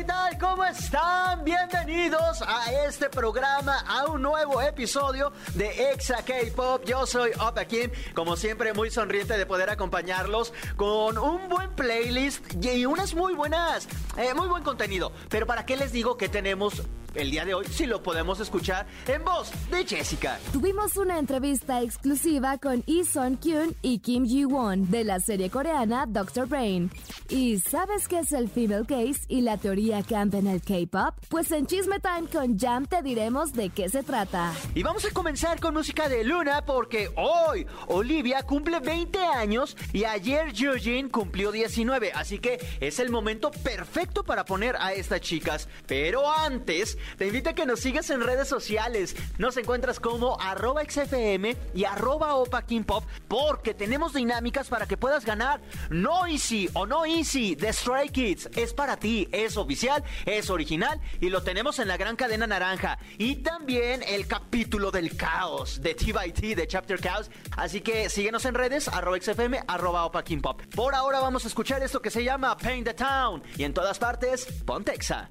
¿qué tal? ¿Cómo están? Bienvenidos a este programa, a un nuevo episodio de Exa K-Pop. Yo soy Opa Kim, como siempre muy sonriente de poder acompañarlos con un buen playlist y unas muy buenas, eh, muy buen contenido. Pero ¿para qué les digo que tenemos el día de hoy si lo podemos escuchar en voz de Jessica? Tuvimos una entrevista exclusiva con Lee Son Kyun y Kim Ji Won de la serie coreana Doctor Brain. ¿Y sabes qué es el female case y la teoría camp en el K-pop? Pues en Chisme Time con Jam te diremos de qué se trata. Y vamos a comenzar con música de Luna porque hoy Olivia cumple 20 años y ayer Eugene cumplió 19, así que es el momento perfecto para poner a estas chicas. Pero antes, te invito a que nos sigas en redes sociales. Nos encuentras como arroba XFM y arroba Opa Pop porque tenemos dinámicas para que puedas ganar. No Easy o No Easy de Stray Kids es para ti, es oficial, es original y lo tenemos en la gran cadena naranja. Y también el capítulo del caos de T by T de Chapter Chaos. Así que síguenos en redes, arroba XFM, arroba Opa King. Por ahora vamos a escuchar esto que se llama Paint the Town y en todas partes, Pontexa.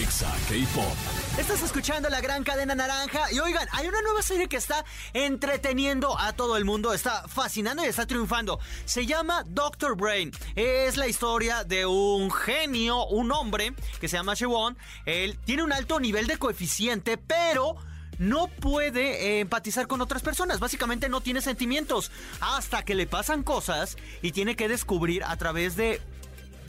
Exa K-Pop. Estás escuchando la gran cadena naranja y oigan, hay una nueva serie que está entreteniendo a todo el mundo, está fascinando y está triunfando. Se llama Doctor Brain. Es la historia de un genio, un hombre que se llama Shewon. Él tiene un alto nivel de coeficiente, pero no puede eh, empatizar con otras personas. Básicamente no tiene sentimientos hasta que le pasan cosas y tiene que descubrir a través de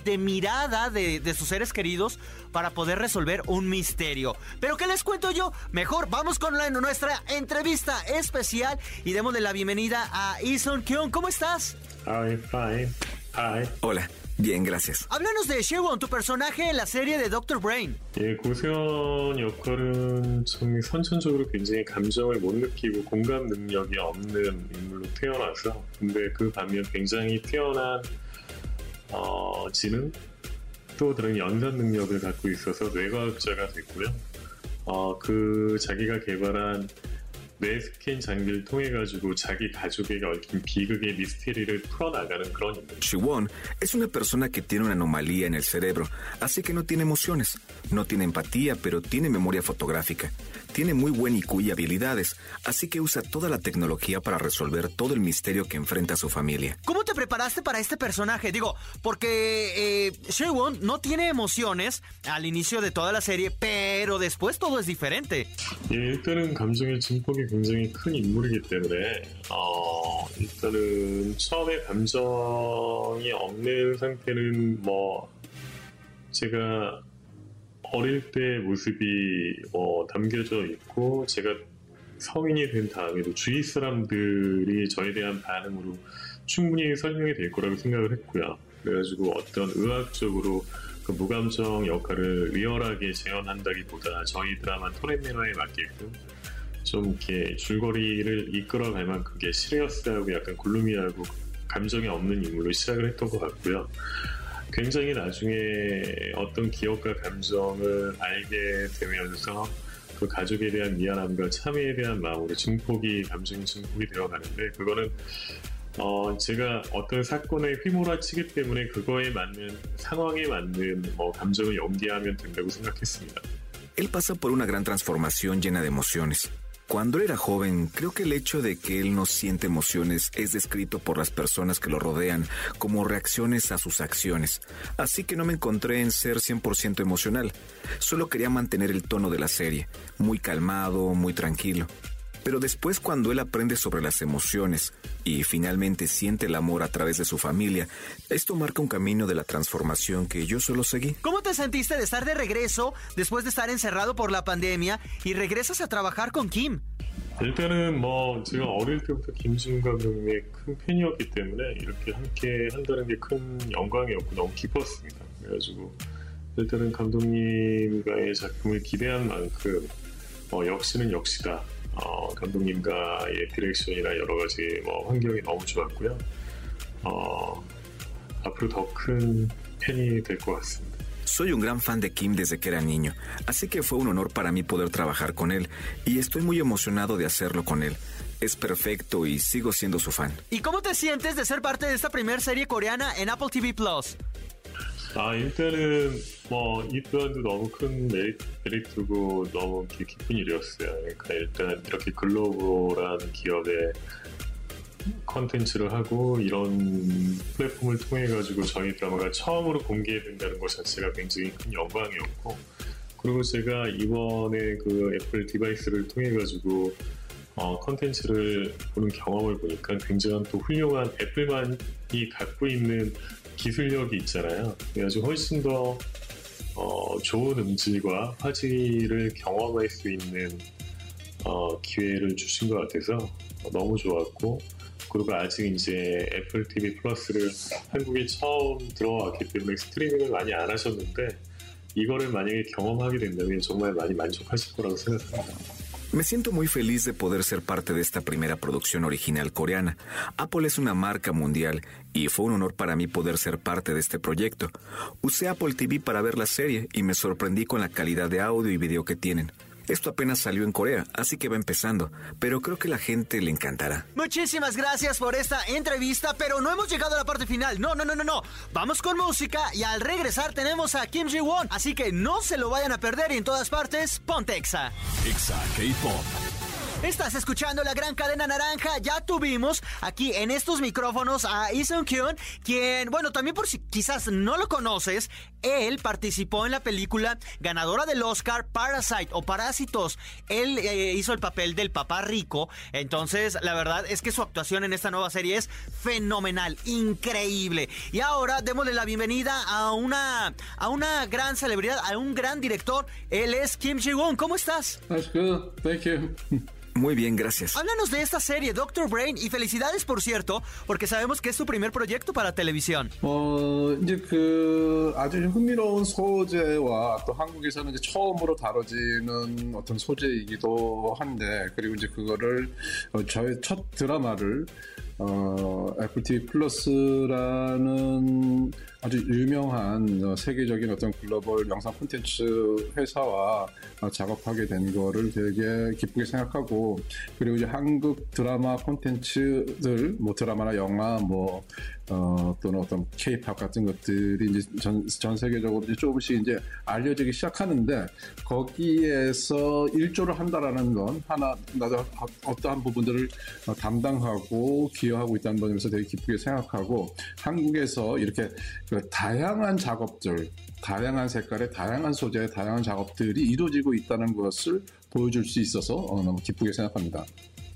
de mirada de, de, sus seres queridos para poder resolver un misterio. Pero ¿qué les cuento yo? Mejor vamos con la, nuestra entrevista especial y démosle la bienvenida a Isun Kyung. ¿Cómo estás? Hi, fine. Hi. Hola. Bien, gracias. Háblanos de Shewon, tu personaje en la serie de Doctor Brain. 예, 고세현 역할은 좀 선천적으로 굉장히 감정을 못 느끼고 공감 능력이 없는 인물로 태어나서 근데 그 반면 굉장히 뛰어난 어, 지능 또 다른 연산 능력을 갖고 있어서 뇌과학자가 됐고요. 어, 그 자기가 개발한 뇌 스캔 장비를 통해 가지고 자기 가족에게 얽힌 비극의 미스테리를 풀어나가는 그런 인물. Shiwon es una persona que tiene una anomalía en el cerebro, así que no tiene emociones, no tiene empatía, pero tiene memoria fotográfica. Tiene muy buen IQ y habilidades, así que usa toda la tecnología para resolver todo el misterio que enfrenta su familia. ¿Cómo te preparaste para este personaje? Digo, porque eh, Shewon no tiene emociones al inicio de toda la serie, pero después todo es diferente. 예, 일단은 감정의 증폭이 굉장히 큰 인물이기 때문에 어, 일단은 처음에 감정이 없는 상태는 뭐 제가 어릴 때 모습이 뭐 담겨져 있고 제가 성인이 된 다음에도 주위 사람들이 저에 대한 반응으로 충분히 설명이 될 거라고 생각을 했고요. 그래가지고 어떤 의학적으로 그 무감정 역할을 리얼하게 재현한다기보다 저희 드라마 토렌 매너에 맞게끔 좀 이렇게 줄거리를 이끌어갈 만큼 게 시리어스하고 약간 글루미하고 감정이 없는 인물로 시작을 했던 것 같고요. 굉장히 나중에 어떤 기억과 감정을 알게 되면서 그 가족에 대한 미안함과 참회에 대한 마음으로 증폭이 감정 증폭이 되어가는데 그거는 어 제가 어떤 사건에 휘몰아치기 때문에 그거에 맞는 상황에 맞는 뭐 감정을 연기하면 된다고 생각했습니다. Él pasa por una gran transformación llena de emociones. Cuando era joven, creo que el hecho de que él no siente emociones es descrito por las personas que lo rodean como reacciones a sus acciones. Así que no me encontré en ser 100% emocional. Solo quería mantener el tono de la serie, muy calmado, muy tranquilo. Pero después cuando él aprende sobre las emociones y finalmente siente el amor a través de su familia, esto marca un camino de la transformación que yo solo seguí. ¿Cómo te sentiste de estar de regreso después de estar encerrado por la pandemia y regresas a trabajar con Kim? 일단은 뭐 제가 어릴 때부터 김지훈 감독님의 큰 팬이었기 때문에 이렇게 함께 한다는 게 큰 영광이었고 너무 기뻤습니다. 그래가지고 일단은 감독님과의 작품을 기대한 만큼 어, 역시는 역시다. 어, 감독님과의 디렉션이나 여러 가지 뭐 환경이 너무 좋았고요. 어, 앞으로 더 큰 팬이 될 것 같습니다. Soy un gran fan de Kim desde que era niño, así que fue un honor para mí poder trabajar con él y estoy muy emocionado de hacerlo con él. Es perfecto y sigo siendo su fan. ¿Y cómo te sientes de ser parte de esta primera serie coreana en Apple TV Plus? 아, 일단은 뭐 이 또한도 너무 큰 메리트, 메리트고 너무 기쁜 일이었어요. 그러니까 일단 이렇게 글로벌한 기업에 컨텐츠를 하고 이런 플랫폼을 통해 가지고 저희 드라마가 처음으로 공개된다는 것 자체가 굉장히 큰 영광이었고 그리고 제가 이번에 그 애플 디바이스를 통해 가지고 어, 컨텐츠를 보는 경험을 보니까 굉장한 또 훌륭한 애플만이 갖고 있는 기술력이 있잖아요. 그래가지고 훨씬 더 어, 좋은 음질과 화질을 경험할 수 있는 어, 기회를 주신 것 같아서 너무 좋았고 그리고 아직 이제 애플 TV 플러스를 한국에 처음 들어왔기 때문에 스트리밍을 많이 안 하셨는데 이거를 만약에 경험하게 된다면 정말 많이 만족하실 거라고 생각합니다. Me siento muy feliz de poder ser parte de esta primera producción original coreana. Apple es una marca mundial y fue un honor para mí poder ser parte de este proyecto. Usé Apple TV para ver la serie y me sorprendí con la calidad de audio y video que tienen. Esto apenas salió en Corea, así que va empezando, pero creo que la gente le encantará. Muchísimas gracias por esta entrevista, pero no hemos llegado a la parte final. No, no, no, no, no. Vamos con música y al regresar tenemos a Kim Ji-won, así que no se lo vayan a perder y en todas partes, ponte Exa. Exa K-Pop. Estás escuchando la gran cadena naranja. Ya tuvimos aquí en estos micrófonos a Isung Kyun, quien, bueno, también por si quizás no lo conoces, él participó en la película ganadora del Oscar Parasite o Parásitos. Él eh, hizo el papel del papá rico. Entonces, la verdad es que su actuación en esta nueva serie es fenomenal, increíble. Y ahora démosle la bienvenida a una, a una gran celebridad, a un gran director. Él es Kim Ji-won. ¿Cómo estás? That's good. Thank you. Muy bien, gracias. Háblanos de esta serie, Doctor Brain, y felicidades, por cierto, porque sabemos que es tu primer proyecto para televisión. 어, 이제 그 아주 흥미로운 소재와 또 한국에서는 이제 처음으로 다뤄지는 어떤 소재이기도 한데 그리고 이제 그거를 어, 저의 첫 드라마를 어, 애플 TV 플러스라는 아주 유명한 어, 세계적인 어떤 글로벌 영상 콘텐츠 회사와 어, 작업하게 된 거를 되게 기쁘게 생각하고 그리고 이제 한국 드라마 콘텐츠들 뭐 드라마나 영화 뭐 어, 또는 어떤 케이팝 같은 것들이 이제 전, 전 세계적으로 이제 조금씩 이제 알려지기 시작하는데 거기에서 일조를 한다라는 건 하나 나도 어떠한 부분들을 어, 담당하고 기여하고 있다는 점에서 되게 기쁘게 생각하고 한국에서 이렇게 그 다양한 작업들, 다양한 색깔의 다양한 소재의 다양한 작업들이 이루어지고 있다는 것을 보여줄 수 있어서 어, 너무 기쁘게 생각합니다.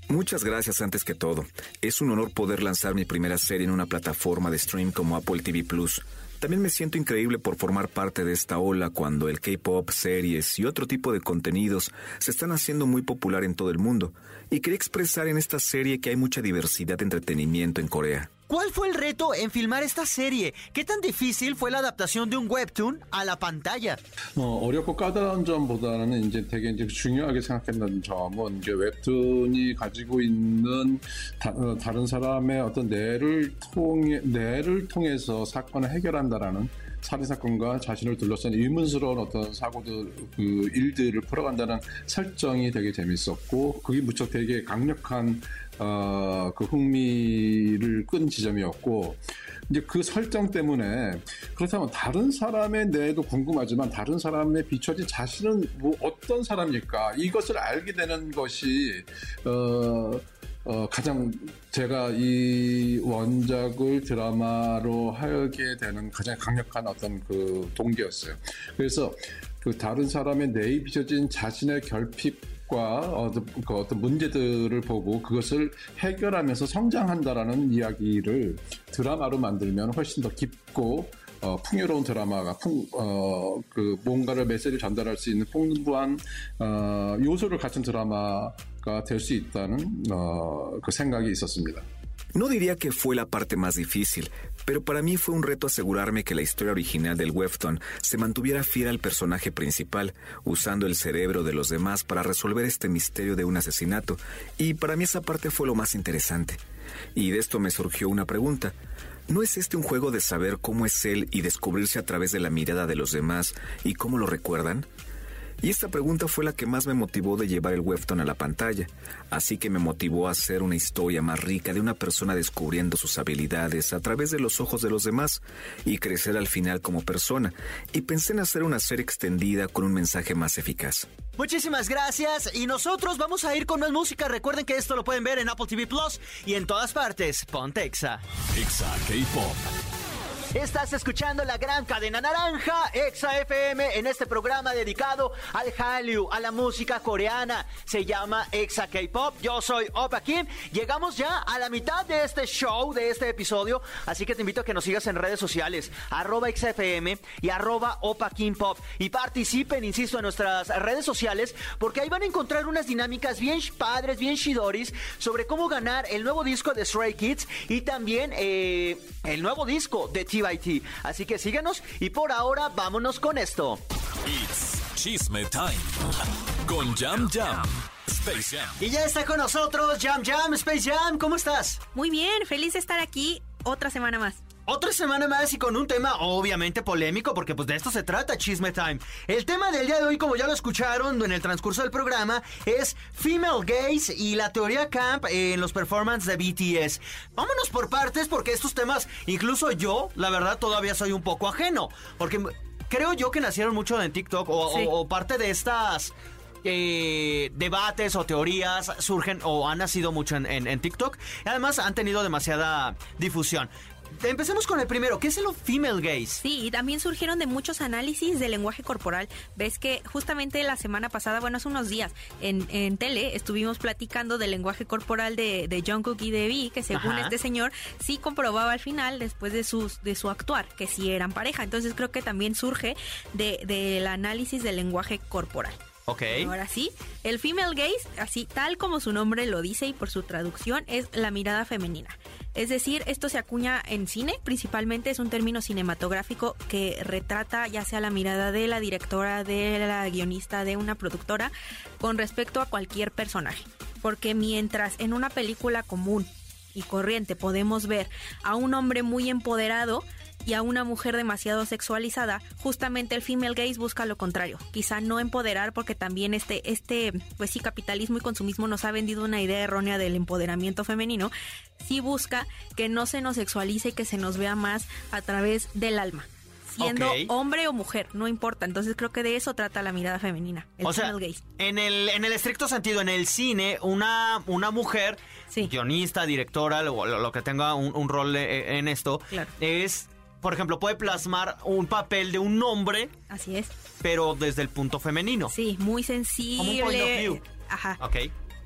Muchas gracias antes que todo. Es un honor poder lanzar mi primera serie en una plataforma de stream como Apple TV Plus. También me siento increíble por formar parte de esta ola cuando el K-pop, series y otro tipo de contenidos se están haciendo muy popular en todo el mundo. Y quería expresar en esta serie que hay mucha diversidad de entretenimiento en Corea. ¿Cuál fue el reto en filmar esta serie? ¿Qué tan difícil fue la adaptación de un webtoon a la pantalla? 어, 어렵고 까다로운 점보다는 이제 되게 이제 중요하게 생각했던 점은 이제 웹툰이 가지고 있는 다, 어, 다른 사람의 어떤 뇌를 통해 뇌를 통해서 사건을 해결한다라는 살인 사건과 자신을 둘러싼 의문스러운 어떤 사고들 그 일들을 풀어간다는 설정이 되게 재밌었고 그게 무척 되게 강력한 어, 그 흥미를 끈 지점이었고 이제 그 설정 때문에 그렇다면 다른 사람의 뇌도 궁금하지만 다른 사람의 비춰진 자신은 뭐 어떤 사람일까? 이것을 알게 되는 것이 어, 어, 가장 제가 이 원작을 드라마로 하게 되는 가장 강력한 어떤 그 동기였어요. 그래서 그 다른 사람의 뇌에 비춰진 자신의 결핍과 어떤, 그 어떤 문제들을 보고 그것을 해결하면서 성장한다라는 이야기를 드라마로 만들면 훨씬 더 깊고 어, 풍요로운 드라마가 풍, 어, 그 뭔가를 메시지를 전달할 수 있는 풍부한 어, 요소를 갖춘 드라마가 될 수 있다는 어, 그 생각이 있었습니다. No diría que fue la parte más difícil, pero para mí fue un reto asegurarme que la historia original del webtoon se mantuviera fiel al personaje principal, usando el cerebro de los demás para resolver este misterio de un asesinato, y para mí esa parte fue lo más interesante. Y de esto me surgió una pregunta. ¿No es este un juego de saber cómo es él y descubrirse a través de la mirada de los demás y cómo lo recuerdan? Y esta pregunta fue la que más me motivó de llevar el webtoon a la pantalla, así que me motivó a hacer una historia más rica de una persona descubriendo sus habilidades a través de los ojos de los demás y crecer al final como persona, y pensé en hacer una serie extendida con un mensaje más eficaz. Muchísimas gracias y nosotros vamos a ir con más música. Recuerden que esto lo pueden ver en Apple TV Plus y en todas partes. Ponte Exa. Exa K-Pop. Estás escuchando la gran cadena naranja, Exa FM, en este programa dedicado al Hallyu, a la música coreana. Se llama Exa K-Pop. Yo soy Opa Kim. Llegamos ya a la mitad de este show, de este episodio. Así que te invito a que nos sigas en redes sociales, arroba XFM y arroba Opa Kim Pop. Y participen, insisto, en nuestras redes sociales, porque ahí van a encontrar unas dinámicas bien padres, bien shidoris, sobre cómo ganar el nuevo disco de Stray Kids y también eh, el nuevo disco de TBIT. Así que síganos y por ahora vámonos con esto. It's Chisme Time. Con Jam Jam. Space Jam. Y ya está con nosotros Jam Jam, Space Jam. ¿Cómo estás? Muy bien, feliz de estar aquí otra semana más. Otra semana más y con un tema obviamente polémico porque pues de esto se trata Chisme Time. El tema del día de hoy, como ya lo escucharon en el transcurso del programa, es Female Gaze y la teoría camp en los performances de BTS. Vámonos por partes porque estos temas, incluso yo, la verdad, todavía soy un poco ajeno. Porque creo yo que nacieron mucho en TikTok o, Sí. o- o parte de estas... eh, debates o teorías surgen o han nacido mucho en, en- en TikTok además han tenido demasiada difusión. Empecemos con el primero, ¿qué es el female gaze? Sí, y también surgieron de muchos análisis del lenguaje corporal. Ves que justamente la semana pasada, bueno, hace unos días, en, en tele estuvimos platicando del lenguaje corporal de, de Jungkook y de V, que según Ajá. este señor sí comprobaba al final, después de, sus, de su actuar, que sí eran pareja. Entonces creo que también surge de- del análisis del lenguaje corporal. Ok. Ahora sí, el female gaze, así tal como su nombre lo dice y por su traducción, es la mirada femenina. Es decir, esto se acuña en cine, principalmente es un término cinematográfico que retrata ya sea la mirada de la directora, de la guionista, de una productora, con respecto a cualquier personaje. Porque mientras en una película común y corriente podemos ver a un hombre muy empoderado y a una mujer demasiado sexualizada, justamente el female gaze busca lo contrario. Quizá no empoderar porque también este, este, pues sí, capitalismo y consumismo nos ha vendido una idea errónea del empoderamiento femenino. Sí busca que no se nos sexualice y que se nos vea más a través del alma. Siendo hombre o mujer, no importa. Entonces creo que de eso trata la mirada femenina, el o sea, female gaze. en el, en el estricto sentido, en el cine, una, una mujer, Sí. guionista, directora, lo, que tenga un, un rol eh, en esto, Claro. es, por ejemplo, puede plasmar un papel de un hombre, Así es. pero desde el punto femenino. Sí, muy Como un point of sensible. view. Ajá. Ok.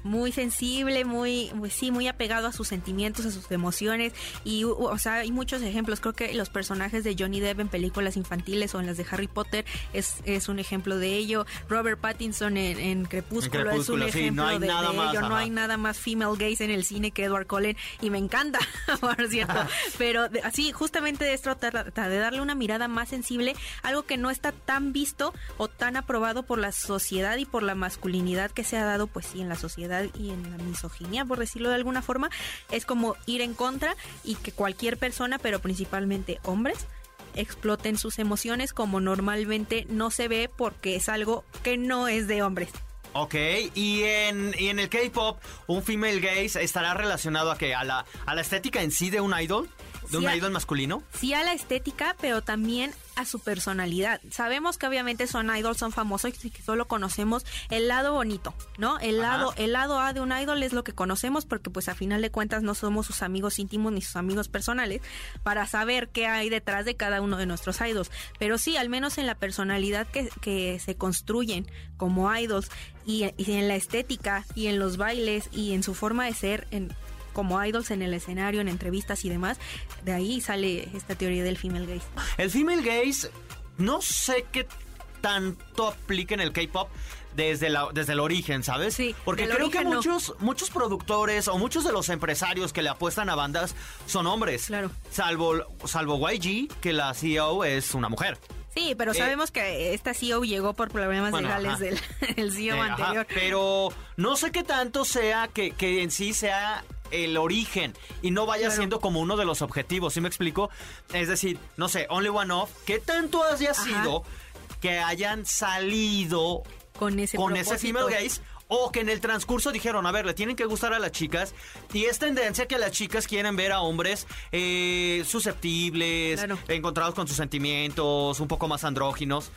Muy sensible, muy, muy- sí, muy apegado a sus sentimientos, a sus emociones y, o sea, hay muchos ejemplos. Creo que los personajes de Johnny Depp en películas infantiles o en las de Harry Potter es, es un ejemplo de ello. Robert Pattinson en, en Crepúsculo, es un sí, ejemplo no hay de, nada de más, ello. No hay nada más female gaze en el cine que Edward Cullen y me encanta, por cierto. Pero de- así, justamente de esto trata de darle una mirada más sensible, algo que no está tan visto o tan aprobado por la sociedad y por la masculinidad que se ha dado, pues sí, en la sociedad y en la misoginia, por decirlo de alguna forma, es como ir en contra y que cualquier persona, pero principalmente hombres, exploten sus emociones como normalmente no se ve porque es algo que no es de hombres. Ok, y en, y en el K-pop, un female gaze estará relacionado a que a la, a la estética en sí de un idol, de un idol masculino. sí a la estética, pero también a su personalidad. Sabemos que obviamente son idols, son famosos y que solo conocemos el lado bonito, ¿no? El Ajá. lado, el lado A de un idol es lo que conocemos porque pues a final de cuentas no somos sus amigos íntimos ni sus amigos personales para saber qué hay detrás de cada uno de nuestros idols. Pero sí, al menos en la personalidad que, que se construyen como idols y, y en la estética y en los bailes y en su forma de ser, en como idols en el escenario, en entrevistas y demás, de ahí sale esta teoría del female gaze. El female gaze, no sé qué tanto aplica en el K-pop desde, la, desde el origen, ¿sabes? Sí, Porque creo que no. muchos, muchos productores o muchos de los empresarios que le apuestan a bandas son hombres. Claro. Salvo, salvo YG, que la CEO es una mujer. Sí, pero Eh, sabemos que esta CEO llegó por problemas Bueno, legales del el CEO Eh, ajá, anterior. pero no sé qué tanto sea que, que en sí sea el origen y no vaya Claro. siendo como uno de los objetivos, ¿sí me explico? Es decir, no sé, Only One Off, ¿qué tanto haya Ajá. sido que hayan salido con ese con ese female gaze o que en el transcurso dijeron, a ver, le tienen que gustar a las chicas y es tendencia que las chicas quieren ver a hombres eh, susceptibles, Claro. encontrados con sus sentimientos, un poco más andróginos,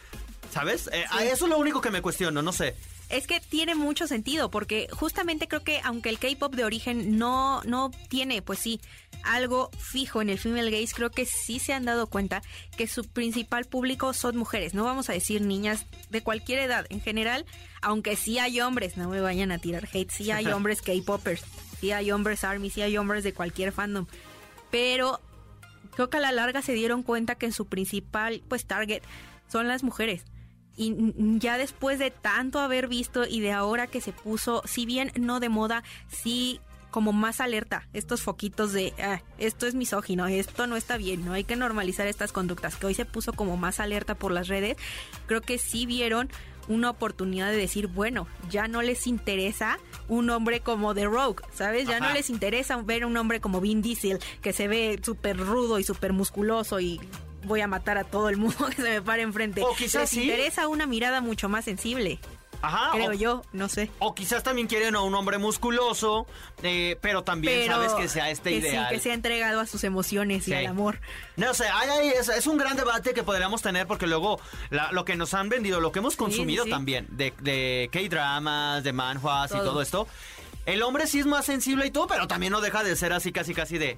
¿sabes? Eh, a Eso es lo único que me cuestiono, no sé. Es que tiene mucho sentido, porque justamente creo que aunque el K-pop de origen no, no tiene, pues sí, algo fijo en el female gaze, creo que sí se han dado cuenta que su principal público son mujeres. No vamos a decir niñas de cualquier edad. En general, aunque sí hay hombres, no me vayan a tirar hate, sí hay hombres K-popers, sí hay hombres ARMY, sí hay hombres de cualquier fandom. Pero creo que a la larga se dieron cuenta que su principal, pues, target son las mujeres. Y ya después de tanto haber visto y de ahora que se puso, si bien no de moda, sí como más alerta, estos foquitos de "Ah, esto es misógino, esto no está bien, no hay que normalizar estas conductas, que hoy se puso como más alerta por las redes, creo que sí vieron una oportunidad de decir, bueno, ya no les interesa un hombre como The Rogue, ¿sabes? Ya Ajá. no les interesa ver un hombre como Vin Diesel, que se ve súper rudo y súper musculoso y voy a matar a todo el mundo que se me pare enfrente. O quizás les sí. interesa una mirada mucho más sensible, Ajá. creo o, yo, no sé. o quizás también quieren a un hombre musculoso, eh, pero también Pero sabes que sea este que ideal. Sí, que sea entregado a sus emociones Sí. y al amor. No sé, hay- es, es un gran debate que podríamos tener porque luego la- lo que nos han vendido, lo que hemos consumido sí. también, de, de K-dramas, de manhwas y Todo. todo esto, el hombre sí es más sensible y todo, pero también no deja de ser así casi casi de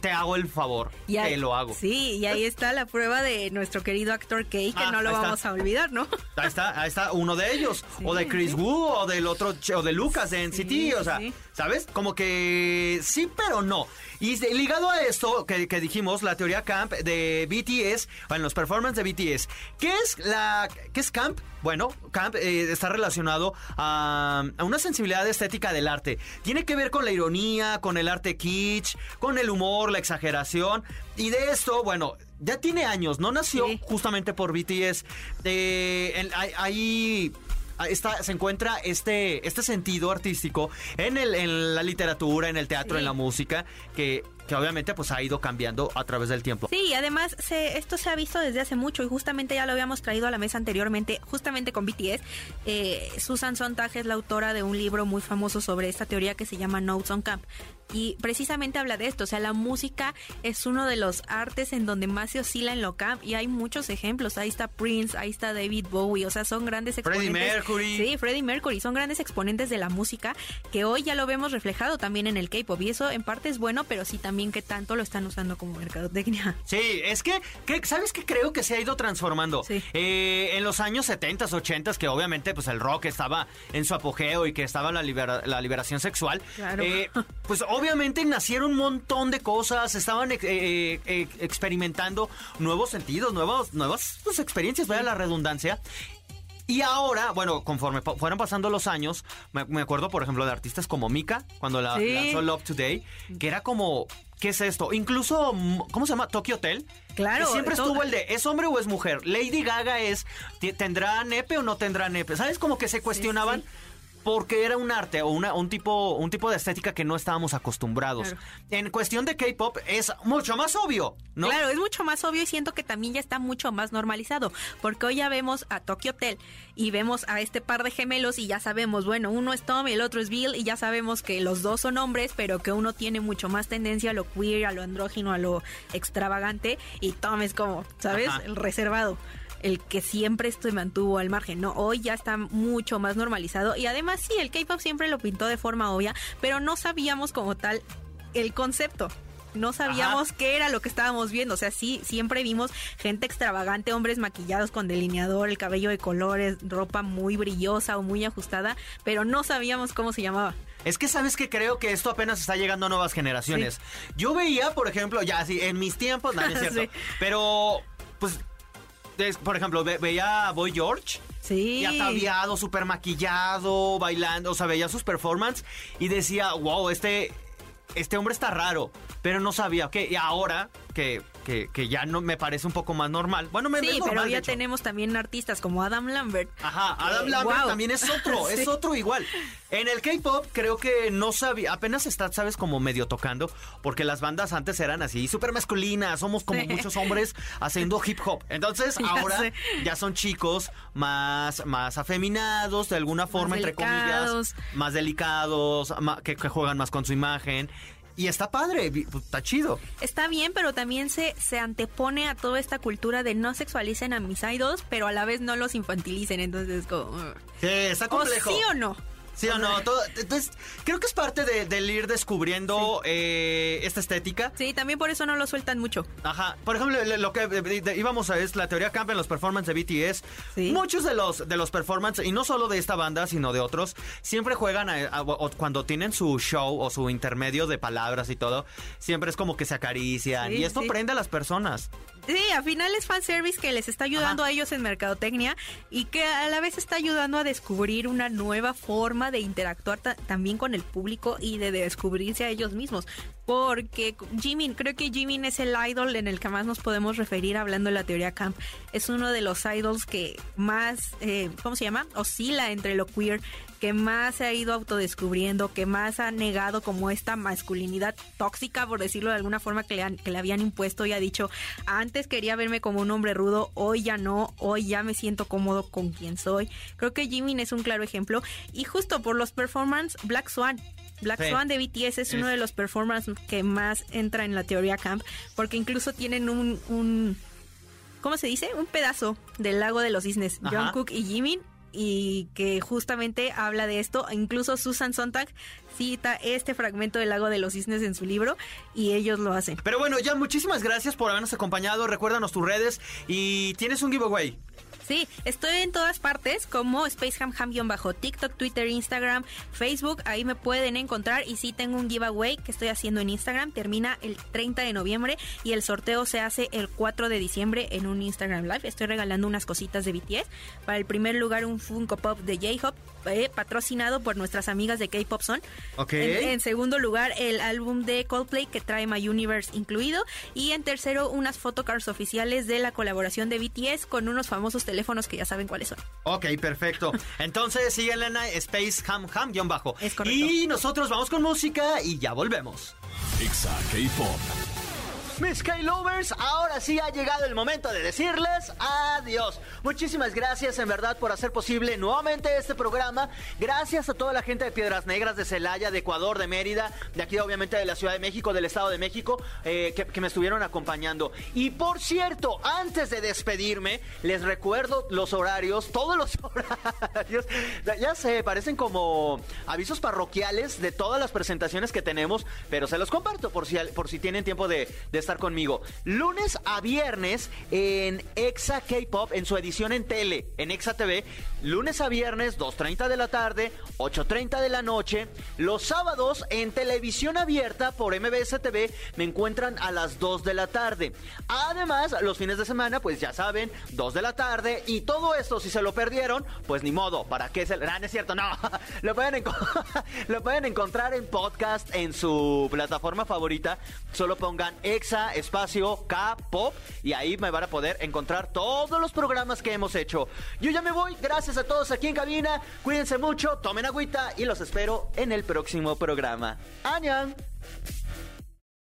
te hago el favor, Y ahí- te lo hago. Sí, y ahí está la prueba de nuestro querido actor Kay, que Ah, no lo está. vamos a olvidar, ¿no? Ahí está, ahí está uno de ellos. Sí, o de Chris sí. Wu, o del otro, o de Lucas de NCT. Sí, o sea. ¿sabes? Como que sí, pero no. Y ligado a esto que, que dijimos, la teoría camp de BTS, bueno, los performances de BTS. ¿Qué es la qué es camp? Bueno, camp eh, está relacionado a, a una sensibilidad estética del arte. Tiene que ver con la ironía, con el arte kitsch, con el humor, la exageración. Y de esto, bueno, ya tiene años, no nació Sí. justamente por BTS. Eh, en- hay- hay- está, se encuentra este, este sentido artístico en, el, en la literatura, en el teatro, Sí. en la música, que, que obviamente pues ha ido cambiando a través del tiempo. Sí, además se, esto se ha visto desde hace mucho y justamente ya lo habíamos traído a la mesa anteriormente, justamente con BTS. Eh, Susan Sontag es la autora de un libro muy famoso sobre esta teoría que se llama Notes on Camp. Y precisamente habla de esto, o sea, la música es uno de los artes en donde más se oscila en lo camp y hay muchos ejemplos. Ahí está Prince, ahí está David Bowie, o sea, son grandes Freddie exponentes. Mercury. Sí, Freddie Mercury, son grandes exponentes de la música que hoy ya lo vemos reflejado también en el K-pop y eso en parte es bueno, pero sí también que tanto lo están usando como mercadotecnia. Sí, es que, que- ¿sabes qué? Creo que se ha ido transformando. Sí. Eh, en los años 70, 80, que obviamente pues el rock estaba en su apogeo y que estaba la, libera- la liberación sexual, Claro. eh, pues obviamente nacieron un montón de cosas, estaban eh, experimentando nuevos sentidos, nuevos, nuevas pues, experiencias, vaya la redundancia. Y ahora, bueno, conforme pa- fueron pasando los años, me, me acuerdo, por ejemplo, de artistas como Mika, cuando la Sí. lanzó Love Today, que era como, ¿qué es esto? Incluso, mm, ¿cómo se llama? Tokyo Hotel. Claro, Que siempre estuvo el de, ¿es hombre o es mujer? Lady Gaga es, ¿tendrá nepe o no tendrá nepe? ¿Sabes? Como que se cuestionaban. sí. Porque era un arte o una- un, tipo, un tipo de estética que no estábamos acostumbrados. Claro. En cuestión de K-pop es mucho más obvio, ¿no? Claro, es mucho más obvio y siento que también ya está mucho más normalizado, porque hoy ya vemos a Tokyo Hotel y vemos a este par de gemelos y ya sabemos, bueno, uno es Tom y el otro es Bill y ya sabemos que los dos son hombres, pero que uno tiene mucho más tendencia a lo queer, a lo andrógino, a lo extravagante y Tom es como, ¿sabes? Ajá. El reservado. El que siempre se mantuvo al margen, ¿no? Hoy ya está mucho más normalizado y además sí, el K-pop siempre lo pintó de forma obvia, pero no sabíamos como tal el concepto. No sabíamos qué era lo que estábamos viendo. O sea, sí, siempre vimos gente extravagante, hombres maquillados con delineador, el cabello de colores, ropa muy brillosa o muy ajustada, pero no sabíamos cómo se llamaba. Es que sabes que creo que esto apenas está llegando a nuevas generaciones. Yo veía, por ejemplo, ya así, en mis tiempos, no, no es cierto. Sí. Pero, pues, es, por ejemplo, ve- veía a Boy George. Sí. Y ataviado, súper maquillado, bailando, o sea, veía sus performances y decía, wow, este, este hombre está raro, pero no sabía, ok, y ahora que, que, que ya no me parece un poco más normal, bueno, me Sí, normal, pero ya tenemos también artistas como Adam Lambert. Ajá, Adam Lambert wow. también es otro, es otro igual. En el K-pop creo que no sabía, apenas está, sabes, como medio tocando, porque las bandas antes eran así, súper masculinas, somos como Sí. muchos hombres haciendo hip hop. Entonces Ya ahora sé. ya son chicos más, más afeminados, de alguna forma, entre delicados. comillas, más delicados, que, que juegan más con su imagen. Y está padre, pues, está chido. Está bien, pero también se, se antepone a toda esta cultura de no sexualicen a mis idols, pero a la vez no los infantilicen. Entonces, como. Sí, está ¿O complejo. sí o no? ¿Sí o no? Todo- entonces, creo que es parte de- del ir descubriendo eh, esta estética. Sí, también por eso no lo sueltan mucho. Ajá. Por ejemplo, lo que eh, de- íbamos a es la teoría camp en los performances de BTS. Sí. Muchos de los de los performances y no solo de esta banda, sino de otros, siempre juegan a- cuando tienen su show o su intermedio de palabras y todo, siempre es como que se acarician Sí, y esto prende a las personas. Sí, al final es fanservice que les está ayudando Ajá. a ellos en mercadotecnia y que a la vez está ayudando a descubrir una nueva forma de interactuar ta- también con el público y de descubrirse a ellos mismos. Porque Jimin, creo que Jimin es el idol en el que más nos podemos referir hablando de la teoría camp. Es uno de los idols que más, eh, ¿cómo se llama? Oscila entre lo queer, que más se ha ido autodescubriendo, que más ha negado como esta masculinidad tóxica, por decirlo de alguna forma, que le, han- que le habían impuesto y ha dicho, antes quería verme como un hombre rudo, hoy ya no, hoy ya me siento cómodo con quien soy. Creo que Jimin es un claro ejemplo. Y justo por los performances, Black Swan. Black Sí. Swan de BTS es, uno de los performances que más entra en la teoría camp, porque incluso tienen un, un ¿cómo se dice? Un pedazo del lago de los cisnes, Ajá. Jungkook y Jimin, y que justamente habla de esto. Incluso Susan Sontag cita este fragmento del lago de los cisnes en su libro y ellos lo hacen. Pero bueno, ya muchísimas gracias por habernos acompañado. Recuérdanos tus redes y tienes un giveaway. Sí, estoy en todas partes como bajo TikTok, Twitter, Instagram, Facebook. Ahí me pueden encontrar y sí tengo un giveaway que estoy haciendo en Instagram. Termina el 30 de noviembre y el sorteo se hace el 4 de diciembre en un Instagram Live. Estoy regalando unas cositas de BTS. Para el primer lugar un Funko Pop de J-Hop eh, patrocinado por nuestras amigas de K-Pop Son. Ok. En, en segundo lugar, el álbum de Coldplay que trae My Universe incluido. Y en tercero, unas photocards oficiales de la colaboración de BTS con unos famosos teléfonos que ya saben cuáles son. Ok, perfecto. Entonces síguenla en Space Ham Ham guion bajo. Es correcto. Y nosotros vamos con música y ya volvemos. Exa K-Pop. Mis K-Lovers, ahora sí ha llegado el momento de decirles adiós. Muchísimas gracias en verdad por hacer posible nuevamente este programa. Gracias a toda la gente de Piedras Negras, de Celaya, de Ecuador, de Mérida, de aquí obviamente de la Ciudad de México, del Estado de México, eh, que, me estuvieron acompañando. Y por cierto, antes de despedirme, les recuerdo los horarios, todos los horarios. Ya sé, parecen como avisos parroquiales de todas las presentaciones que tenemos, pero se los comparto por si, por si tienen tiempo de, de estar conmigo. Lunes a viernes en Exa K-Pop, en su edición en tele, en Exa TV. Lunes a viernes, 2.30 de la tarde, 8.30 de la noche. Los sábados en televisión abierta por MBS TV me encuentran a las 2 de la tarde. Además, los fines de semana, pues ya saben, 2 de la tarde. Y todo esto, si se lo perdieron, pues ni modo. ¿Para qué se.? Ah, no es cierto, no. lo, pueden lo pueden encontrar en podcast en su plataforma favorita. Solo pongan Espacio K-Pop y ahí me van a poder encontrar todos los programas que hemos hecho. Yo ya me voy. Gracias a todos aquí en cabina. Cuídense mucho, tomen agüita y los espero en el próximo programa. ¡Añan!